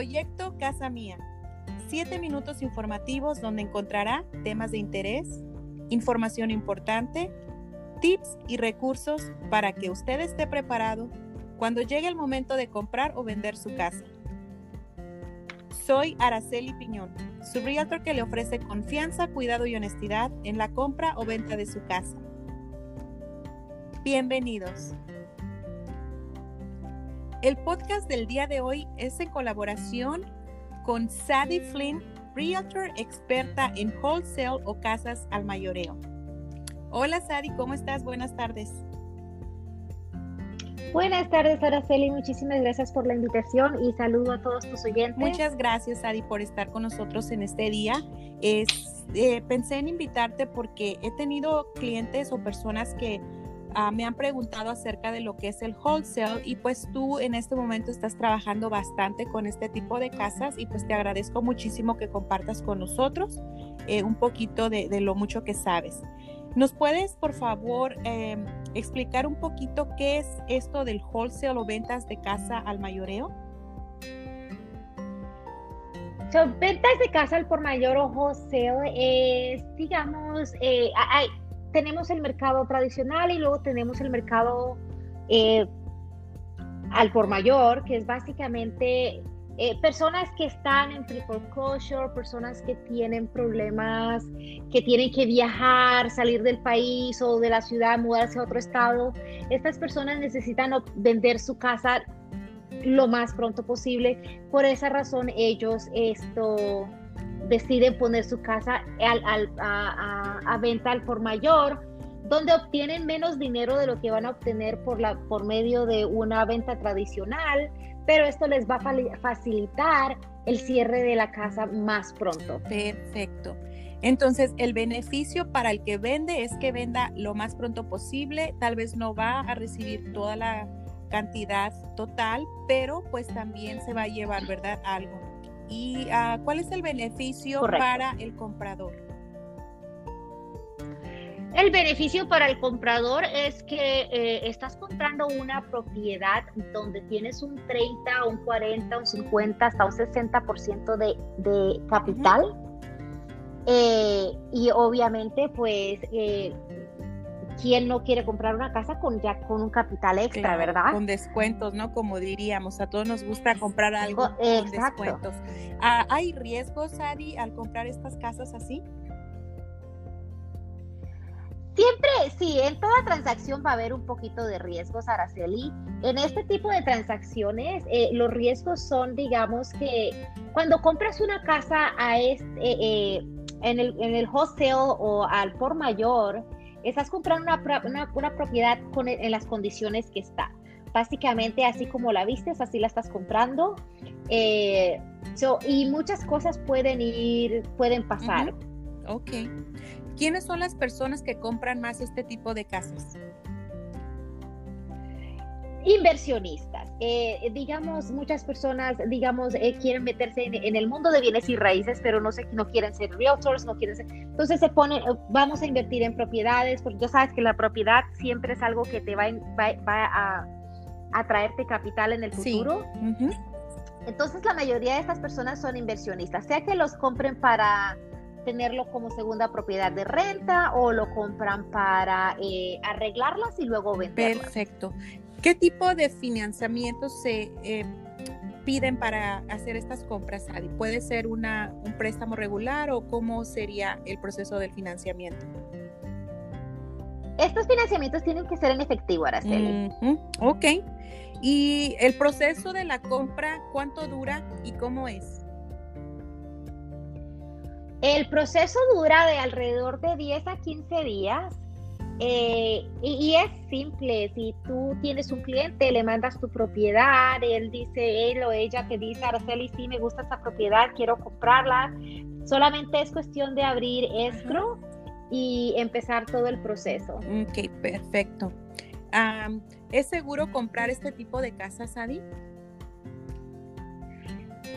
Proyecto Casa Mía. Siete minutos informativos donde encontrará temas de interés, información importante, tips y recursos para que usted esté preparado cuando llegue el momento de comprar o vender su casa. Soy Araceli Piñón, su realtor que le ofrece confianza, cuidado y honestidad en la compra o venta de su casa. Bienvenidos. El podcast del día de hoy es en colaboración con Sadie Flynn, Realtor experta en wholesale o casas al mayoreo. Hola Sadie, ¿cómo estás? Buenas tardes. Buenas tardes, Araceli. Muchísimas gracias por la invitación y saludo a todos tus oyentes. Muchas gracias, Sadie, por estar con nosotros en este día. Es, eh, pensé en invitarte porque he tenido clientes o personas que Ah, me han preguntado acerca de lo que es el wholesale y pues tú en este momento estás trabajando bastante con este tipo de casas y pues te agradezco muchísimo que compartas con nosotros eh, un poquito de, lo mucho que sabes. ¿Nos puedes, por favor, em, explicar un poquito qué es esto del wholesale o ventas de casa al mayoreo? ventas de casa al por mayor o wholesale es, digamos, eh, hay, tenemos el mercado tradicional y luego tenemos el mercado eh, al por mayor, que es básicamente eh, personas que están en pre-foreclosure, personas que tienen problemas, que tienen que viajar, salir del país o de la ciudad, mudarse a otro estado. Estas personas necesitan vender su casa lo más pronto posible. Por esa razón ellos esto deciden poner su casa a, venta al por mayor, donde obtienen menos dinero de lo que van a obtener por, por medio de una venta tradicional, pero esto les va a facilitar el cierre de la casa más pronto. Perfecto. Entonces, el beneficio para el que vende es que venda lo más pronto posible, tal vez no va a recibir toda la cantidad total, pero pues también se va a llevar, ¿verdad? Algo y ah, cuál es el beneficio para el comprador. El beneficio para el comprador es que eh, estás comprando una propiedad donde tienes un 30, un 40, un 50, hasta un 60% de, de capital. Eh, y obviamente, pues, eh, ¿quién no quiere comprar una casa con ya con un capital extra, verdad? Con descuentos, ¿no? Como diríamos, a todos nos gusta comprar algo con descuentos. Ah, ¿Hay riesgos, Adi, al comprar estas casas así? Siempre, sí, en toda transacción va a haber un poquito de riesgos, Araceli. En este tipo de transacciones, eh, los riesgos son, digamos, que cuando compras una casa a este, eh, eh, en, el, en el wholesale o al por mayor, estás comprando una, una, propiedad con, e, en las condiciones que está. Básicamente, así como la vistes, así la estás comprando. Eh, y muchas cosas pueden ir, pueden pasar. Ok. ¿Quiénes son las personas que compran más este tipo de casas? Inversionistas. Eh, digamos, muchas personas, digamos, eh, quieren meterse en, el mundo de bienes y raíces, pero no sé, no quieren ser realtors, no quieren ser. Entonces se pone, eh, vamos a invertir en propiedades, porque ya sabes que la propiedad siempre es algo que te va, va, a, traerte capital en el futuro. Entonces la mayoría de estas personas son inversionistas, sea que los compren para tenerlo como segunda propiedad de renta o lo compran para arreglarlas y luego venderlas. Perfecto. ¿Qué tipo de financiamiento se eh, piden para hacer estas compras, Adi? ¿Puede ser una, un préstamo regular o cómo sería el proceso del financiamiento? Estos financiamientos tienen que ser en efectivo, Araceli. Ok. ¿Y el proceso de la compra, cuánto dura y cómo es? El proceso dura de alrededor de 10 a 15 días. Eh, y, es simple, si tú tienes un cliente, le mandas tu propiedad, él dice, él o ella te dice, Araceli, sí, me gusta esta propiedad, quiero comprarla. Solamente es cuestión de abrir escro y empezar todo el proceso. Ok, perfecto. ¿Es seguro comprar este tipo de casas, Adi?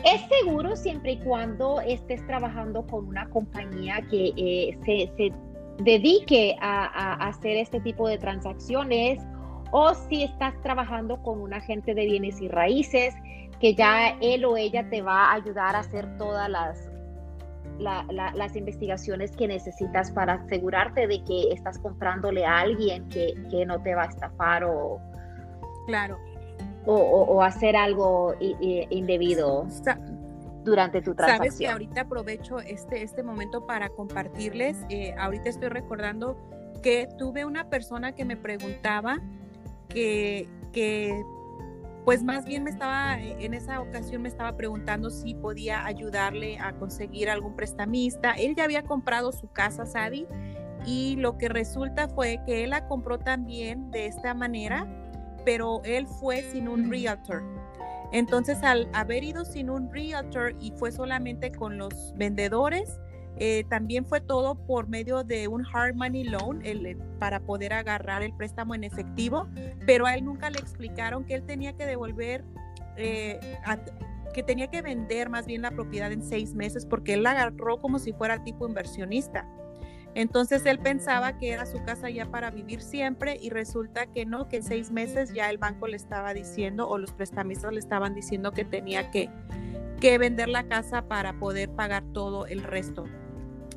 Es seguro siempre y cuando estés trabajando con una compañía que eh, se, se dedique a, hacer este tipo de transacciones o si estás trabajando con un agente de bienes y raíces que ya él o ella te va a ayudar a hacer todas las, las investigaciones que necesitas para asegurarte de que estás comprándole a alguien que, no te va a estafar o, claro. o, hacer algo indebido. Durante tu transacción. Sabes que ahorita aprovecho este, este momento para compartirles. Eh, ahorita estoy recordando que tuve una persona que me preguntaba que, que pues más bien me estaba, en esa ocasión me estaba preguntando si podía ayudarle a conseguir algún prestamista. Él ya había comprado su casa, Sadi, y lo que resulta fue que él la compró también de esta manera, pero él fue sin un realtor. Entonces, al haber ido sin un realtor y fue solamente con los vendedores, eh, también fue todo por medio de un hard money loan eh, para poder agarrar el préstamo en efectivo, pero a él nunca le explicaron que él tenía que devolver, eh, que tenía que vender más bien la propiedad en seis meses porque él la agarró como si fuera tipo inversionista. Entonces él pensaba que era su casa ya para vivir siempre y resulta que no, que en seis meses ya el banco le estaba diciendo o los prestamistas le estaban diciendo que tenía que, que vender la casa para poder pagar todo el resto.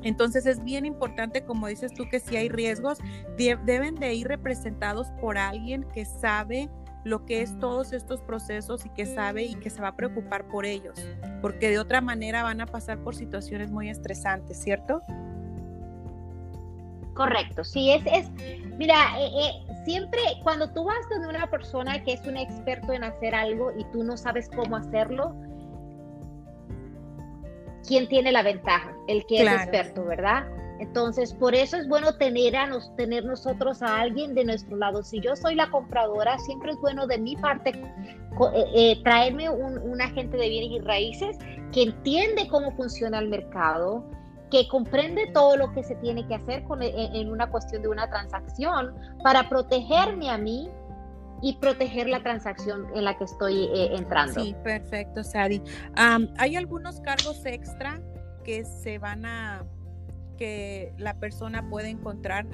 Entonces es bien importante, como dices tú, que si hay riesgos, deben de ir representados por alguien que sabe lo que es todos estos procesos y que sabe y que se va a preocupar por ellos, porque de otra manera van a pasar por situaciones muy estresantes, ¿cierto? Correcto, sí, es, es mira, eh, eh, siempre cuando tú vas donde una persona que es un experto en hacer algo y tú no sabes cómo hacerlo, quién tiene la ventaja, el que es experto, ¿verdad? Entonces, por eso es bueno tener, a nos, tener nosotros a alguien de nuestro lado. Si yo soy la compradora, siempre es bueno de mi parte eh, eh, traerme un, agente de bienes y raíces que entiende cómo funciona el mercado, que comprende todo lo que se tiene que hacer con, en, en una cuestión de una transacción para protegerme a mí y proteger la transacción en la que estoy eh, entrando. Sí, perfecto, Sadi. ¿Hay algunos cargos extra que se van a, que la persona puede encontrar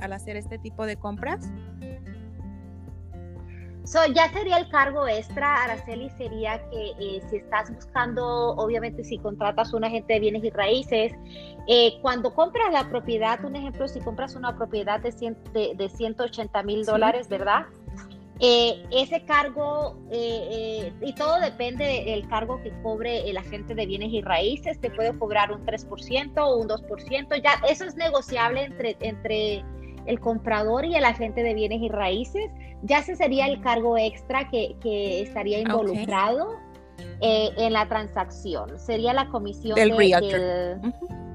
al hacer este tipo de compras? So, ya sería el cargo extra, Araceli, sería que eh, si estás buscando, obviamente si contratas un agente de bienes y raíces, eh, cuando compras la propiedad, un ejemplo, si compras una propiedad de, de, 180 mil dólares, ¿verdad? Eh, ese cargo, eh, eh, y todo depende del cargo que cobre el agente de bienes y raíces, te puede cobrar un 3% o un 2%, ya eso es negociable entre, entre el comprador y el agente de bienes y raíces, ya ese sería el cargo extra que, que estaría involucrado en la transacción, sería la comisión del realtor.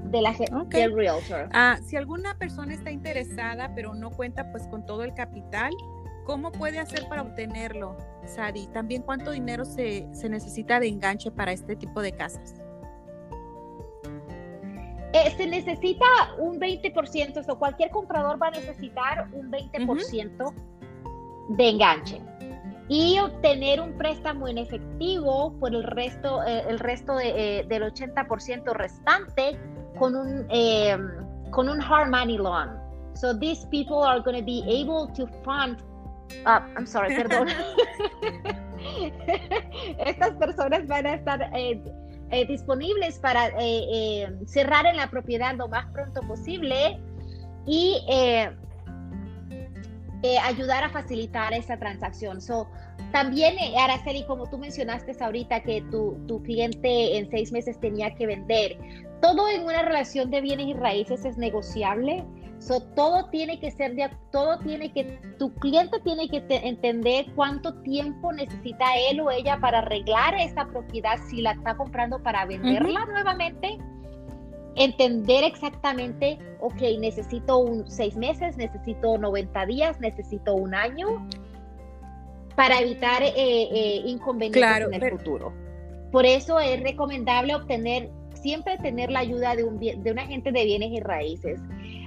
de la, del realtor. Ah, si alguna persona está interesada pero no cuenta pues con todo el capital, ¿Cómo puede hacer para obtenerlo, Sadi? También cuánto dinero se, necesita de enganche para este tipo de casas. Eh, se necesita un 20%, o cualquier comprador va a necesitar un 20% de enganche y obtener un préstamo en efectivo por el resto, eh, el resto eh, del 80% restante con un, con un hard money loan. So these people are going to be able to fund Ah, I'm sorry, perdón. Estas personas van a estar eh, eh, disponibles para eh, cerrar en la propiedad lo más pronto posible y ayudar a facilitar esa transacción. So, también, Araceli, como tú mencionaste ahorita que tu, tu cliente en seis meses tenía que vender, todo en una relación de bienes y raíces es negociable todo tiene que ser, de, todo tiene que, tu cliente tiene que entender cuánto tiempo necesita él o ella para arreglar esa propiedad si la está comprando para venderla nuevamente. Entender exactamente, ok, necesito un seis meses, necesito 90 días, necesito un año para evitar eh, eh, inconvenientes en el futuro. Por eso es recomendable obtener, siempre tener la ayuda de un, de un agente de bienes y raíces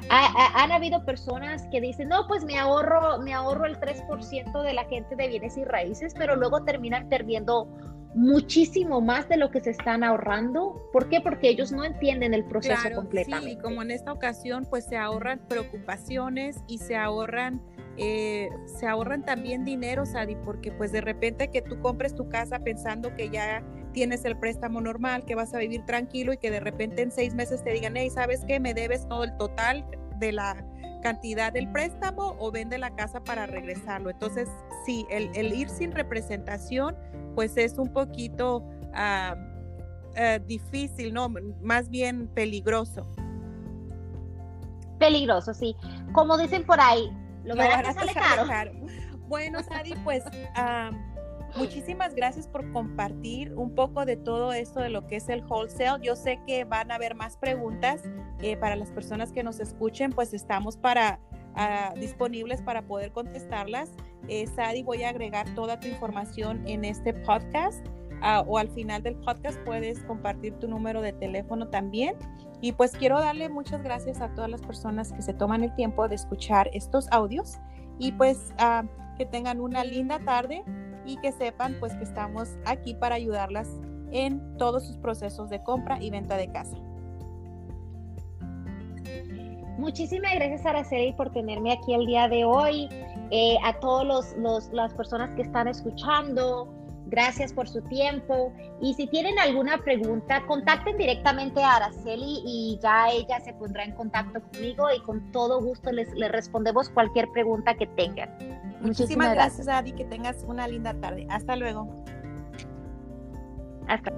han habido personas que dicen, no, pues me ahorro, me ahorro el 3% de la gente de bienes y raíces, pero luego terminan perdiendo muchísimo más de lo que se están ahorrando. ¿Por qué? Porque ellos no entienden el proceso completamente. Sí, como en esta ocasión, pues se ahorran preocupaciones y se ahorran eh, se ahorran también dinero, Sadi, porque pues de repente que tú compres tu casa pensando que ya tienes el préstamo normal, que vas a vivir tranquilo y que de repente en seis meses te digan, hey, ¿sabes qué? Me debes todo el total de la cantidad del préstamo o vende la casa para regresarlo. Entonces, sí, el, ir sin representación, pues es un poquito ah, eh, difícil, ¿no? Más bien peligroso. Peligroso, sí. Como dicen por ahí, lo, barato, sale caro. Bueno, Sadi, pues muchísimas gracias por compartir un poco de todo esto de lo que es el wholesale. Yo sé que van a haber más preguntas eh, para las personas que nos escuchen, pues estamos para ah, disponibles para poder contestarlas. Eh, Sadi, voy a agregar toda tu información en este podcast. Ah, o al final del podcast puedes compartir tu número de teléfono también. Y pues quiero darle muchas gracias a todas las personas que se toman el tiempo de escuchar estos audios y pues ah, que tengan una linda tarde y que sepan pues que estamos aquí para ayudarlas en todos sus procesos de compra y venta de casa. Muchísimas gracias Araceli por tenerme aquí el día de hoy, eh, a todas las personas que están escuchando, Gracias por su tiempo. Y si tienen alguna pregunta, contacten directamente a Araceli y ya ella se pondrá en contacto conmigo y con todo gusto les, respondemos cualquier pregunta que tengan. Muchísimas, gracias, gracias, Adi. Que tengas una linda tarde. Hasta luego. Hasta